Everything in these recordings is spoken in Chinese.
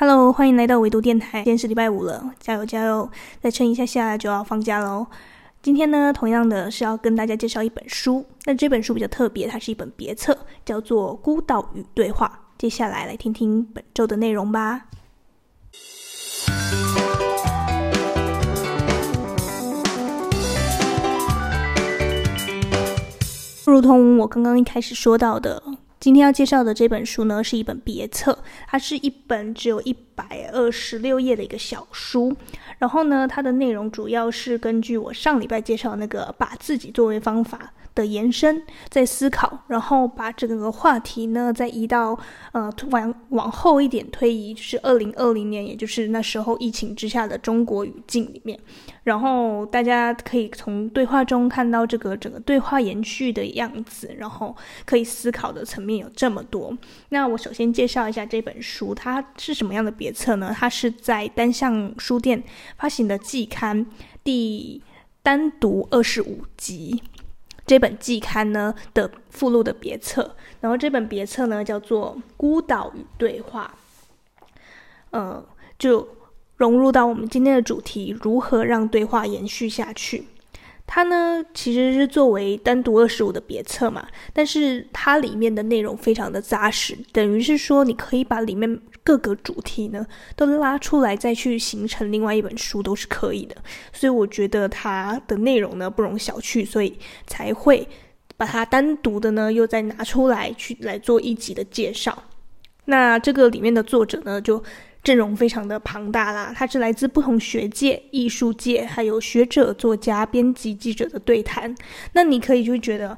Hello，欢迎来到微读电台。今天是礼拜五了，加油加油！再撑一下下就要放假喽。今天呢，同样的是要跟大家介绍一本书。那这本书比较特别，它是一本别册，叫做《孤岛与对话》。接下来来听听本周的内容吧。如同我刚刚一开始说到的，今天要介绍的这本书呢，是一本别册，它是一本只有一百二十六页的一个小书。然后呢，它的内容主要是根据我上礼拜介绍的那个把自己作为方法的延伸，在思考，然后把这个话题呢再移到呃往往后一点推移，就是二零二零年，也就是那时候疫情之下的中国语境里面，然后大家可以从对话中看到这个整个对话延续的样子，然后可以思考的层面有这么多。那我首先介绍一下这本书，它是什么样的别册呢？它是在单向书店发行的季刊第单独二十五集。这本季刊呢的附录的别册，然后这本别册呢叫做《孤岛与对话》，呃，就融入到我们今天的主题：如何让对话延续下去。它呢，其实是作为单独二十五的别册嘛，但是它里面的内容非常的扎实，等于是说你可以把里面各个主题呢都拉出来，再去形成另外一本书都是可以的。所以我觉得它的内容呢不容小觑，所以才会把它单独的呢又再拿出来去来做一集的介绍。那这个里面的作者呢就。阵容非常的庞大啦，它是来自不同学界、艺术界，还有学者、作家、编辑、记者的对谈。那你可以就觉得，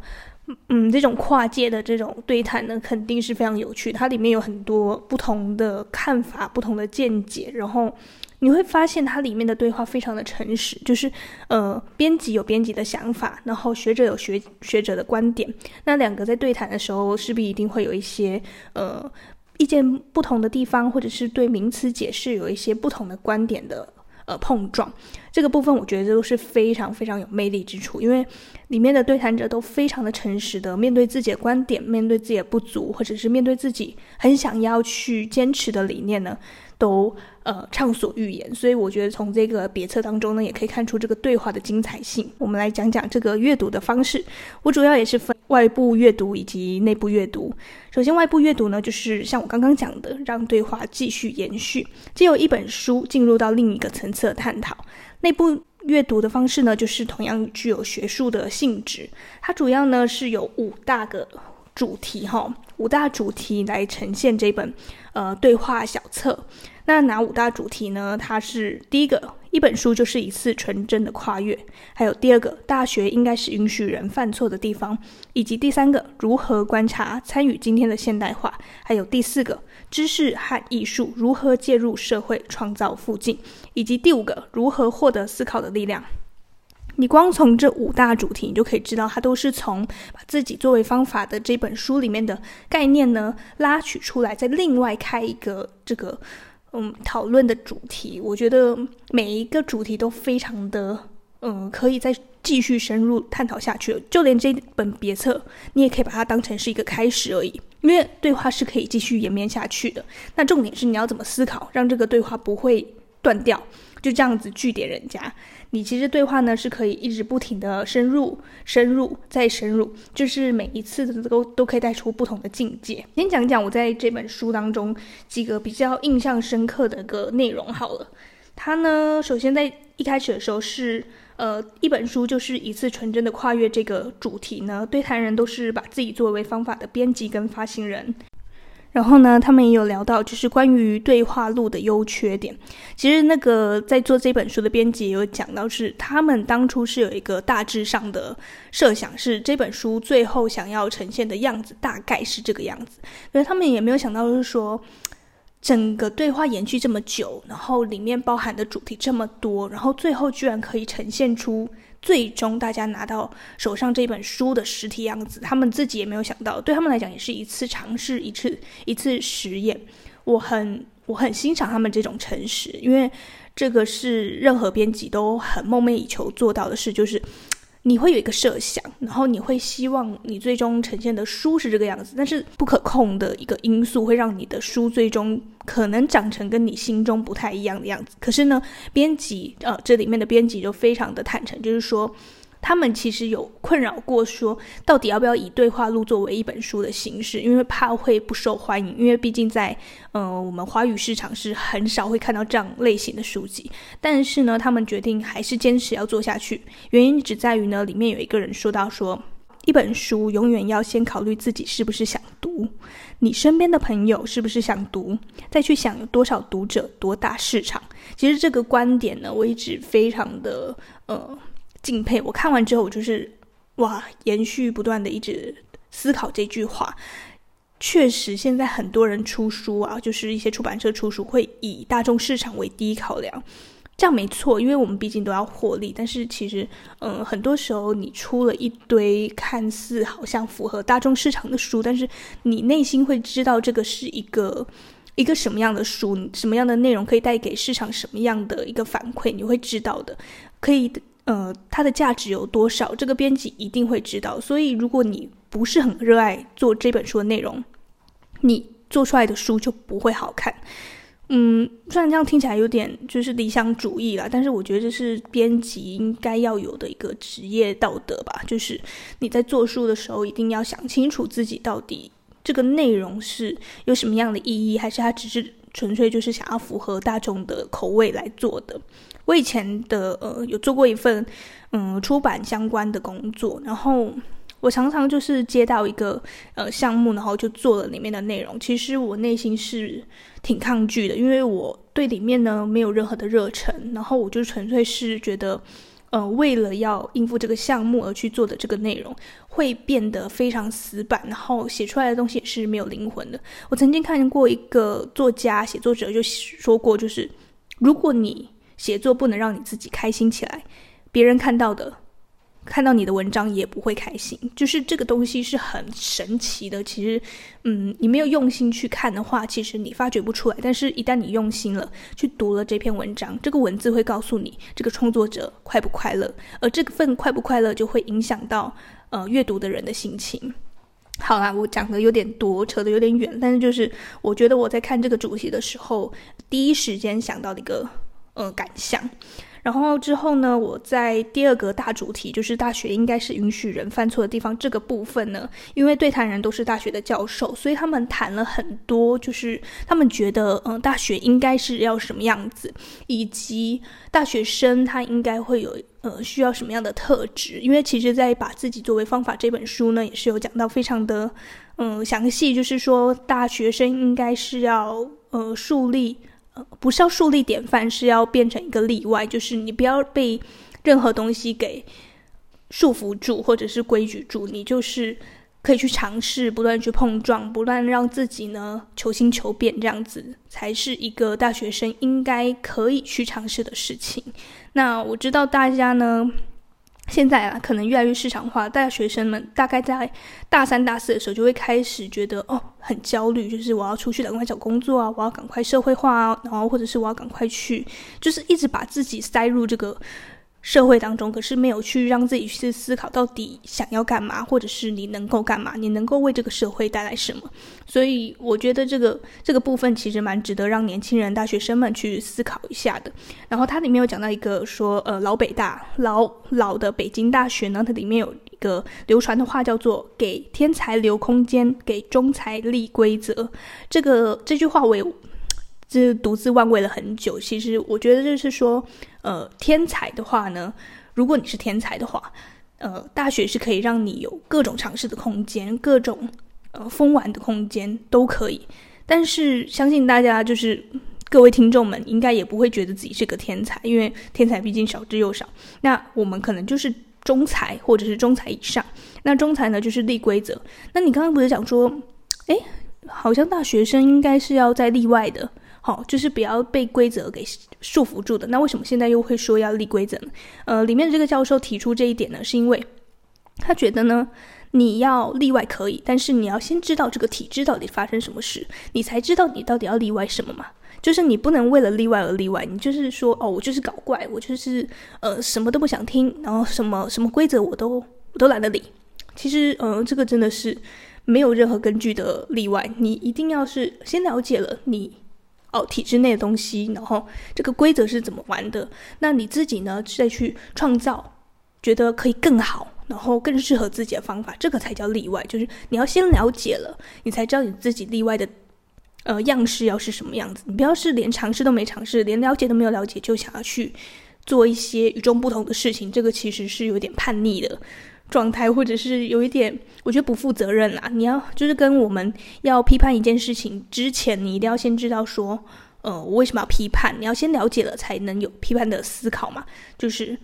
嗯，这种跨界的这种对谈呢，肯定是非常有趣。它里面有很多不同的看法、不同的见解，然后你会发现它里面的对话非常的诚实，就是呃，编辑有编辑的想法，然后学者有学学者的观点。那两个在对谈的时候，势必一定会有一些呃。意见不同的地方，或者是对名词解释有一些不同的观点的碰撞，这个部分我觉得都是非常非常有魅力之处，因为里面的对谈者都非常的诚实的面对自己的观点，面对自己的不足，或者是面对自己很想要去坚持的理念呢，都呃畅所欲言，所以我觉得从这个别册当中呢，也可以看出这个对话的精彩性。我们来讲讲这个阅读的方式，我主要也是分外部阅读以及内部阅读。首先，外部阅读呢，就是像我刚刚讲的，让对话继续延续，借由一本书进入到另一个层次的探讨。内部阅读的方式呢，就是同样具有学术的性质，它主要呢是有五大个主题哈，五大主题来呈现这本呃对话小册。那哪五大主题呢？它是第一个，一本书就是一次纯真的跨越；还有第二个，大学应该是允许人犯错的地方；以及第三个，如何观察参与今天的现代化；还有第四个，知识和艺术如何介入社会创造附近；以及第五个，如何获得思考的力量。你光从这五大主题，你就可以知道，它都是从把自己作为方法的这本书里面的概念呢拉取出来，再另外开一个这个。嗯，讨论的主题，我觉得每一个主题都非常的，嗯，可以再继续深入探讨下去。就连这本别册，你也可以把它当成是一个开始而已，因为对话是可以继续延绵下去的。那重点是你要怎么思考，让这个对话不会断掉。就这样子据点人家，你其实对话呢是可以一直不停的深入、深入再深入，就是每一次都都可以带出不同的境界。先讲讲我在这本书当中几个比较印象深刻的个内容好了。它呢，首先在一开始的时候是，呃，一本书就是一次纯真的跨越这个主题呢，对谈人都是把自己作为方法的编辑跟发行人。然后呢，他们也有聊到，就是关于对话录的优缺点。其实那个在做这本书的编辑也有讲到，是他们当初是有一个大致上的设想，是这本书最后想要呈现的样子大概是这个样子。可是他们也没有想到，就是说整个对话延续这么久，然后里面包含的主题这么多，然后最后居然可以呈现出。最终，大家拿到手上这本书的实体样子，他们自己也没有想到，对他们来讲也是一次尝试，一次一次实验。我很我很欣赏他们这种诚实，因为这个是任何编辑都很梦寐以求做到的事，就是你会有一个设想，然后你会希望你最终呈现的书是这个样子，但是不可控的一个因素会让你的书最终可能长成跟你心中不太一样的样子。可是呢，编辑呃，这里面的编辑就非常的坦诚，就是说。他们其实有困扰过，说到底要不要以对话录作为一本书的形式，因为怕会不受欢迎。因为毕竟在呃我们华语市场是很少会看到这样类型的书籍。但是呢，他们决定还是坚持要做下去，原因只在于呢，里面有一个人说到说，一本书永远要先考虑自己是不是想读，你身边的朋友是不是想读，再去想有多少读者，多大市场。其实这个观点呢，我一直非常的呃。敬佩！我看完之后，我就是哇，延续不断的一直思考这句话。确实，现在很多人出书啊，就是一些出版社出书会以大众市场为第一考量，这样没错，因为我们毕竟都要获利。但是其实，嗯，很多时候你出了一堆看似好像符合大众市场的书，但是你内心会知道这个是一个一个什么样的书，什么样的内容可以带给市场什么样的一个反馈，你会知道的，可以。呃，它的价值有多少？这个编辑一定会知道。所以，如果你不是很热爱做这本书的内容，你做出来的书就不会好看。嗯，虽然这样听起来有点就是理想主义啦，但是我觉得这是编辑应该要有的一个职业道德吧。就是你在做书的时候，一定要想清楚自己到底这个内容是有什么样的意义，还是它只是纯粹就是想要符合大众的口味来做的。我以前的呃有做过一份嗯出版相关的工作，然后我常常就是接到一个呃项目，然后就做了里面的内容。其实我内心是挺抗拒的，因为我对里面呢没有任何的热忱，然后我就纯粹是觉得，呃为了要应付这个项目而去做的这个内容，会变得非常死板，然后写出来的东西也是没有灵魂的。我曾经看过一个作家写作者就说过，就是如果你写作不能让你自己开心起来，别人看到的，看到你的文章也不会开心。就是这个东西是很神奇的。其实，嗯，你没有用心去看的话，其实你发掘不出来。但是，一旦你用心了，去读了这篇文章，这个文字会告诉你这个创作者快不快乐，而这份快不快乐就会影响到呃阅读的人的心情。好啦，我讲的有点多，扯得有点远，但是就是我觉得我在看这个主题的时候，第一时间想到的一个。呃，感想。然后之后呢，我在第二个大主题，就是大学应该是允许人犯错的地方这个部分呢，因为对谈人都是大学的教授，所以他们谈了很多，就是他们觉得，嗯、大学应该是要什么样子，以及大学生他应该会有呃需要什么样的特质。因为其实，在把自己作为方法这本书呢，也是有讲到非常的嗯、详细，就是说大学生应该是要呃树立。不是要树立典范，是要变成一个例外。就是你不要被任何东西给束缚住，或者是规矩住。你就是可以去尝试，不断去碰撞，不断让自己呢求新求变，这样子才是一个大学生应该可以去尝试的事情。那我知道大家呢。现在啊，可能越来越市场化。大学生们大概在大三、大四的时候，就会开始觉得哦，很焦虑，就是我要出去赶快找工作啊，我要赶快社会化啊，然后或者是我要赶快去，就是一直把自己塞入这个。社会当中，可是没有去让自己去思考到底想要干嘛，或者是你能够干嘛，你能够为这个社会带来什么。所以我觉得这个这个部分其实蛮值得让年轻人、大学生们去思考一下的。然后它里面有讲到一个说，呃，老北大老老的北京大学呢，它里面有一个流传的话叫做“给天才留空间，给中才立规则”。这个这句话我也。是独自玩味了很久。其实我觉得就是说，呃，天才的话呢，如果你是天才的话，呃，大学是可以让你有各种尝试的空间，各种呃疯玩的空间都可以。但是相信大家就是各位听众们应该也不会觉得自己是个天才，因为天才毕竟少之又少。那我们可能就是中才或者是中才以上。那中才呢，就是立规则。那你刚刚不是讲说，诶，好像大学生应该是要在例外的。好，就是不要被规则给束缚住的。那为什么现在又会说要立规则呢？呃，里面这个教授提出这一点呢，是因为他觉得呢，你要例外可以，但是你要先知道这个体制到底发生什么事，你才知道你到底要例外什么嘛。就是你不能为了例外而例外，你就是说哦，我就是搞怪，我就是呃什么都不想听，然后什么什么规则我都我都懒得理。其实，呃，这个真的是没有任何根据的例外。你一定要是先了解了你哦体制内的东西，然后这个规则是怎么玩的，那你自己呢再去创造，觉得可以更好，然后更适合自己的方法，这个才叫例外。就是你要先了解了，你才知道你自己例外的。呃，样式要是什么样子？你不要是连尝试都没尝试，连了解都没有了解，就想要去做一些与众不同的事情，这个其实是有点叛逆的状态，或者是有一点，我觉得不负责任啦。你要就是跟我们要批判一件事情之前，你一定要先知道说，呃，我为什么要批判？你要先了解了，才能有批判的思考嘛，就是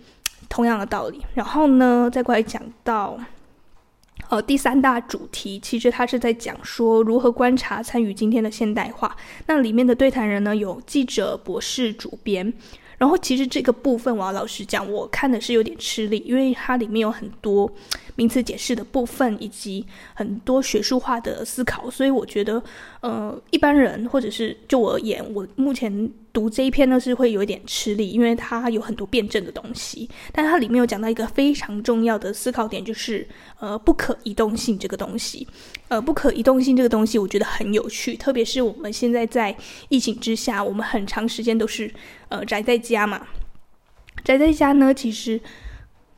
同样的道理。然后呢，再过来讲到。呃，第三大主题其实他是在讲说如何观察参与今天的现代化。那里面的对谈人呢，有记者、博士、主编。然后其实这个部分，我要老实讲，我看的是有点吃力，因为它里面有很多名词解释的部分，以及很多学术化的思考，所以我觉得，呃，一般人或者是就我而言，我目前。读这一篇呢是会有一点吃力，因为它有很多辩证的东西，但它里面有讲到一个非常重要的思考点，就是呃不可移动性这个东西，呃不可移动性这个东西我觉得很有趣，特别是我们现在在疫情之下，我们很长时间都是呃宅在家嘛，宅在家呢其实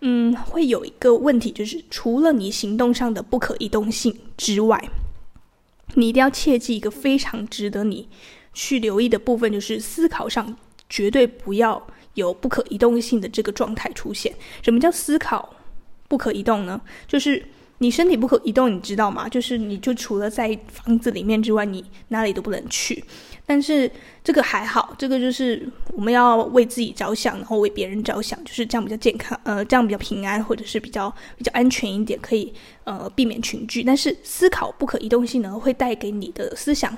嗯会有一个问题，就是除了你行动上的不可移动性之外，你一定要切记一个非常值得你。去留意的部分就是思考上绝对不要有不可移动性的这个状态出现。什么叫思考不可移动呢？就是你身体不可移动，你知道吗？就是你就除了在房子里面之外，你哪里都不能去。但是这个还好，这个就是我们要为自己着想，然后为别人着想，就是这样比较健康，呃，这样比较平安，或者是比较比较安全一点，可以呃避免群聚。但是思考不可移动性呢，会带给你的思想。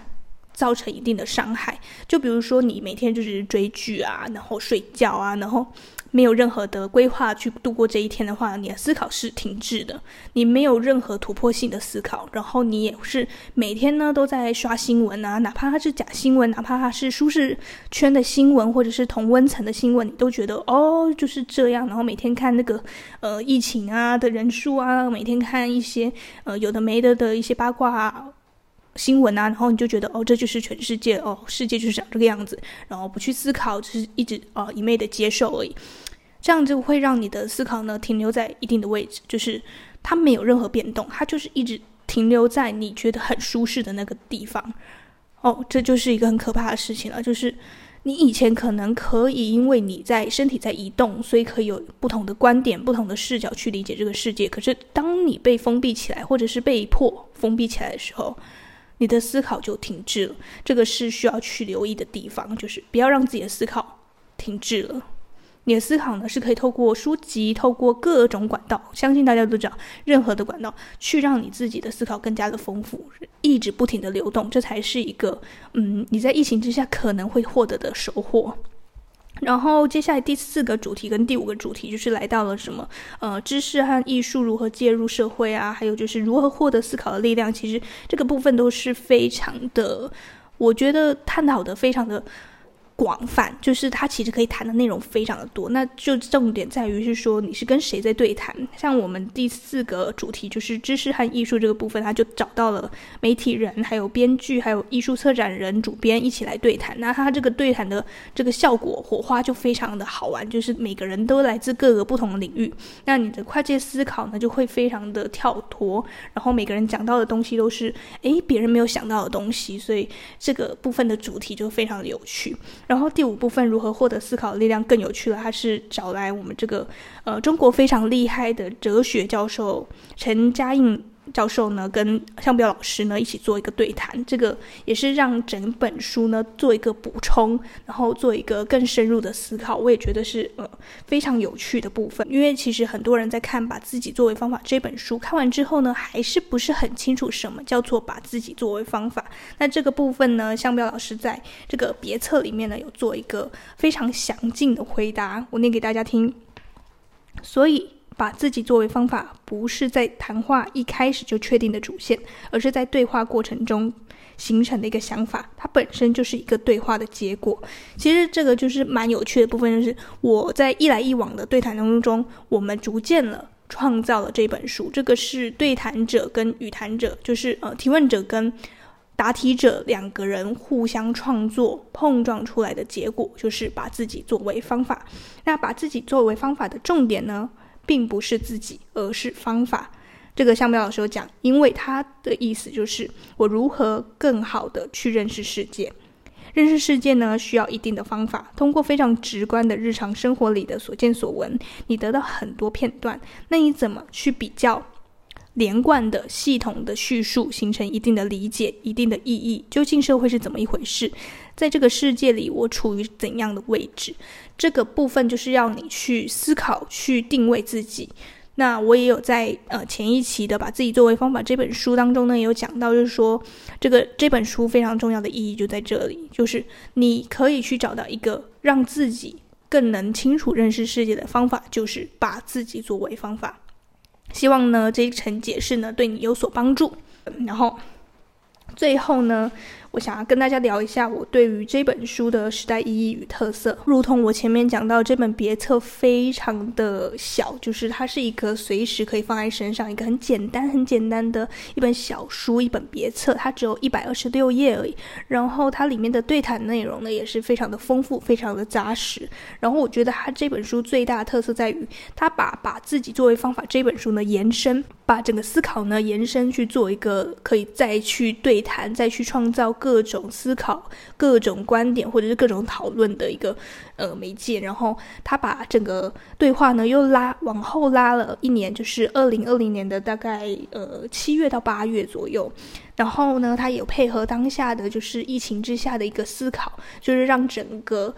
造成一定的伤害，就比如说你每天就是追剧啊，然后睡觉啊，然后没有任何的规划去度过这一天的话，你的思考是停滞的，你没有任何突破性的思考，然后你也是每天呢都在刷新闻啊，哪怕它是假新闻，哪怕它是舒适圈的新闻，或者是同温层的新闻，你都觉得哦就是这样，然后每天看那个呃疫情啊的人数啊，每天看一些呃有的没的的一些八卦啊。新闻啊，然后你就觉得哦，这就是全世界哦，世界就是长这个样子，然后不去思考，只是一直啊、呃、一昧的接受而已，这样就会让你的思考呢停留在一定的位置，就是它没有任何变动，它就是一直停留在你觉得很舒适的那个地方。哦，这就是一个很可怕的事情了，就是你以前可能可以因为你在身体在移动，所以可以有不同的观点、不同的视角去理解这个世界。可是当你被封闭起来，或者是被迫封闭起来的时候，你的思考就停滞了，这个是需要去留意的地方，就是不要让自己的思考停滞了。你的思考呢，是可以透过书籍，透过各种管道，相信大家都知道，任何的管道去让你自己的思考更加的丰富，一直不停的流动，这才是一个，嗯，你在疫情之下可能会获得的收获。然后接下来第四个主题跟第五个主题就是来到了什么？呃，知识和艺术如何介入社会啊？还有就是如何获得思考的力量。其实这个部分都是非常的，我觉得探讨的非常的。广泛，就是它其实可以谈的内容非常的多，那就重点在于是说你是跟谁在对谈。像我们第四个主题就是知识和艺术这个部分，他就找到了媒体人、还有编剧、还有艺术策展人、主编一起来对谈。那他这个对谈的这个效果火花就非常的好玩，就是每个人都来自各个不同的领域，那你的跨界思考呢就会非常的跳脱，然后每个人讲到的东西都是诶别人没有想到的东西，所以这个部分的主题就非常的有趣。然后第五部分如何获得思考力量更有趣了，他是找来我们这个呃中国非常厉害的哲学教授陈嘉映教授呢，跟向彪老师呢一起做一个对谈，这个也是让整本书呢做一个补充，然后做一个更深入的思考。我也觉得是呃非常有趣的部分，因为其实很多人在看《把自己作为方法》这本书看完之后呢，还是不是很清楚什么叫做把自己作为方法。那这个部分呢，向彪老师在这个别册里面呢有做一个非常详尽的回答，我念给大家听。所以。把自己作为方法，不是在谈话一开始就确定的主线，而是在对话过程中形成的一个想法，它本身就是一个对话的结果。其实这个就是蛮有趣的部分，就是我在一来一往的对谈当中，我们逐渐了创造了这本书。这个是对谈者跟与谈者，就是呃提问者跟答题者两个人互相创作碰撞出来的结果，就是把自己作为方法。那把自己作为方法的重点呢，并不是自己，而是方法。这个像苗老师有讲，因为他的意思就是我如何更好的去认识世界。认识世界呢，需要一定的方法。通过非常直观的日常生活里的所见所闻，你得到很多片段。那你怎么去比较连贯的、系统的叙述，形成一定的理解、一定的意义？究竟社会是怎么一回事？在这个世界里，我处于怎样的位置？这个部分就是要你去思考、去定位自己。那我也有在呃前一期的把自己作为方法这本书当中呢，有讲到，就是说这个这本书非常重要的意义就在这里，就是你可以去找到一个让自己更能清楚认识世界的方法，就是把自己作为方法。希望呢这一层解释呢对你有所帮助。然后最后呢。我想要跟大家聊一下我对于这本书的时代意义与特色。如同我前面讲到，这本别册非常的小，就是它是一个随时可以放在身上，一个很简单、很简单的一本小书，一本别册，它只有一百二十六页而已。然后它里面的对谈内容呢，也是非常的丰富，非常的扎实。然后我觉得它这本书最大的特色在于，它把把自己作为方法这本书呢延伸，把整个思考呢延伸去做一个可以再去对谈、再去创造。各种思考、各种观点，或者是各种讨论的一个呃媒介，然后他把整个对话呢又拉往后拉了一年，就是二零二零年的大概呃七月到八月左右，然后呢，他也配合当下的就是疫情之下的一个思考，就是让整个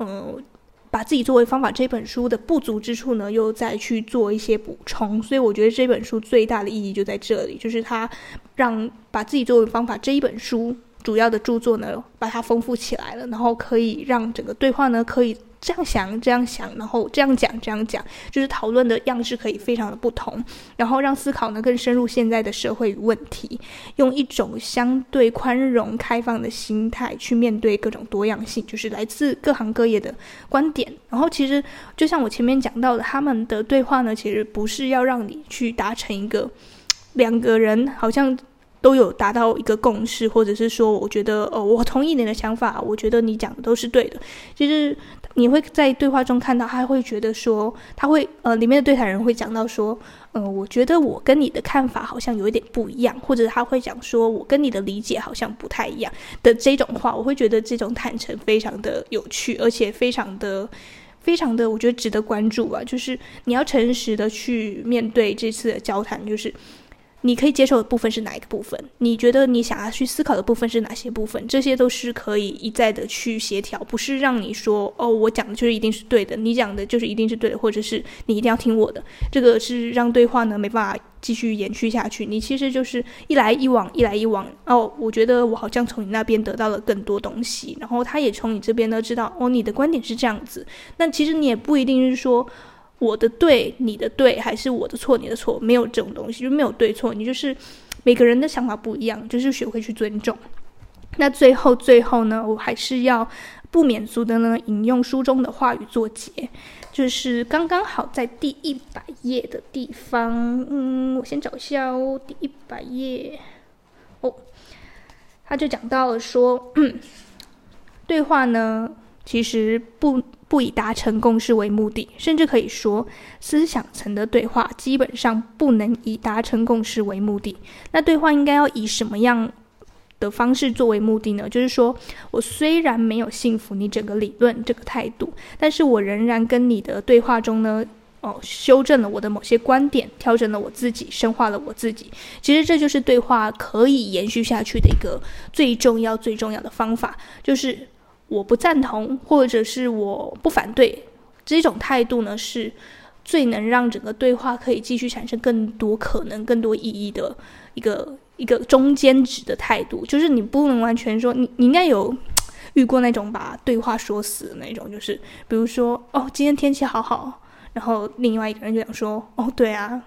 嗯。把自己作为方法这本书的不足之处呢，又再去做一些补充，所以我觉得这本书最大的意义就在这里，就是它让把自己作为方法这一本书。主要的著作呢，把它丰富起来了，然后可以让整个对话呢，可以这样想、这样想，然后这样讲、这样讲，就是讨论的样式可以非常的不同，然后让思考呢更深入现在的社会与问题，用一种相对宽容、开放的心态去面对各种多样性，就是来自各行各业的观点。然后其实就像我前面讲到的，他们的对话呢，其实不是要让你去达成一个两个人好像。都有达到一个共识，或者是说，我觉得，哦，我同意你的想法，我觉得你讲的都是对的。就是你会在对话中看到，他会觉得说，他会，呃，里面的对谈人会讲到说，嗯、呃，我觉得我跟你的看法好像有一点不一样，或者他会讲说我跟你的理解好像不太一样的这种话，我会觉得这种坦诚非常的有趣，而且非常的、非常的，我觉得值得关注啊。就是你要诚实的去面对这次的交谈，就是。你可以接受的部分是哪一个部分？你觉得你想要去思考的部分是哪些部分？这些都是可以一再的去协调，不是让你说哦，我讲的就是一定是对的，你讲的就是一定是对的，或者是你一定要听我的。这个是让对话呢没办法继续延续下去。你其实就是一来一往，一来一往。哦，我觉得我好像从你那边得到了更多东西，然后他也从你这边呢知道哦，你的观点是这样子。那其实你也不一定是说。我的对，你的对，还是我的错，你的错，没有这种东西，就没有对错，你就是每个人的想法不一样，就是学会去尊重。那最后最后呢，我还是要不免俗的呢，引用书中的话语作结，就是刚刚好在第一百页的地方，嗯，我先找一下哦，第一百页，哦，他就讲到了说，对话呢，其实不。不以达成共识为目的，甚至可以说，思想层的对话基本上不能以达成共识为目的。那对话应该要以什么样的方式作为目的呢？就是说我虽然没有信服你整个理论这个态度，但是我仍然跟你的对话中呢，哦，修正了我的某些观点，调整了我自己，深化了我自己。其实这就是对话可以延续下去的一个最重要、最重要的方法，就是。我不赞同，或者是我不反对，这种态度呢，是最能让整个对话可以继续产生更多可能、更多意义的一个一个中间值的态度。就是你不能完全说，你你应该有遇过那种把对话说死的那种，就是比如说，哦，今天天气好好，然后另外一个人就想说：“哦，对啊，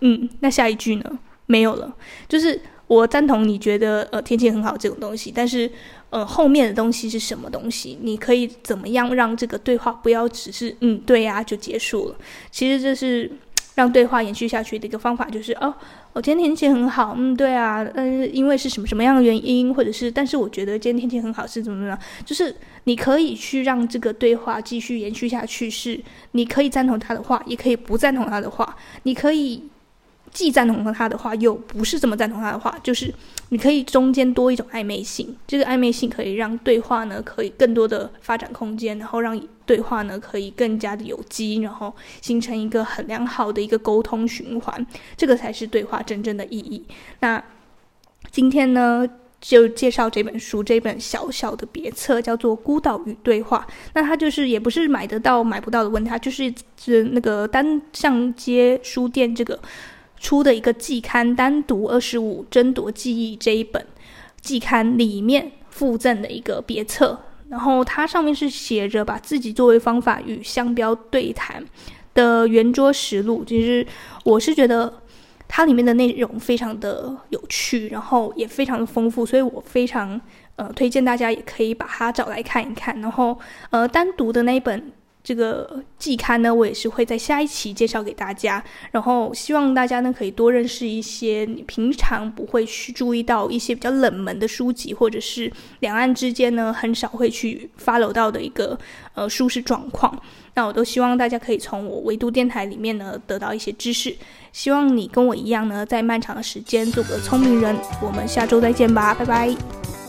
嗯，那下一句呢？没有了。就是我赞同你觉得呃天气很好这种东西，但是呃后面的东西是什么东西？你可以怎么样让这个对话不要只是嗯对呀就结束了？其实这是。”让对话延续下去的一个方法就是哦，我今天天气很好，嗯，对啊，嗯，因为是什么什么样的原因，或者是，但是我觉得今天天气很好是怎么怎么样，就是你可以去让这个对话继续延续下去，是你可以赞同他的话，也可以不赞同他的话，你可以。既赞同他的话，又不是这么赞同他的话，就是你可以中间多一种暧昧性，这个暧昧性可以让对话呢可以更多的发展空间，然后让对话呢可以更加的有机，然后形成一个很良好的一个沟通循环，这个才是对话真正的意义。那今天呢就介绍这本书，这本小小的别册叫做《孤岛与对话》，那它就是也不是买得到买不到的问题，它就是是那个单向街书店这个。出的一个季刊，单独二十五争夺记忆这一本季刊里面附赠的一个别册，然后它上面是写着把自己作为方法与商标对谈的圆桌实录。其实我是觉得它里面的内容非常的有趣，然后也非常的丰富，所以我非常呃推荐大家也可以把它找来看一看。然后呃单独的那一本。这个季刊呢，我也是会在下一期介绍给大家。然后希望大家呢可以多认识一些你平常不会去注意到一些比较冷门的书籍，或者是两岸之间呢很少会去 follow 到的一个呃舒适状况。那我都希望大家可以从我维度电台里面呢得到一些知识。希望你跟我一样呢，在漫长的时间做个聪明人。我们下周再见吧，拜拜。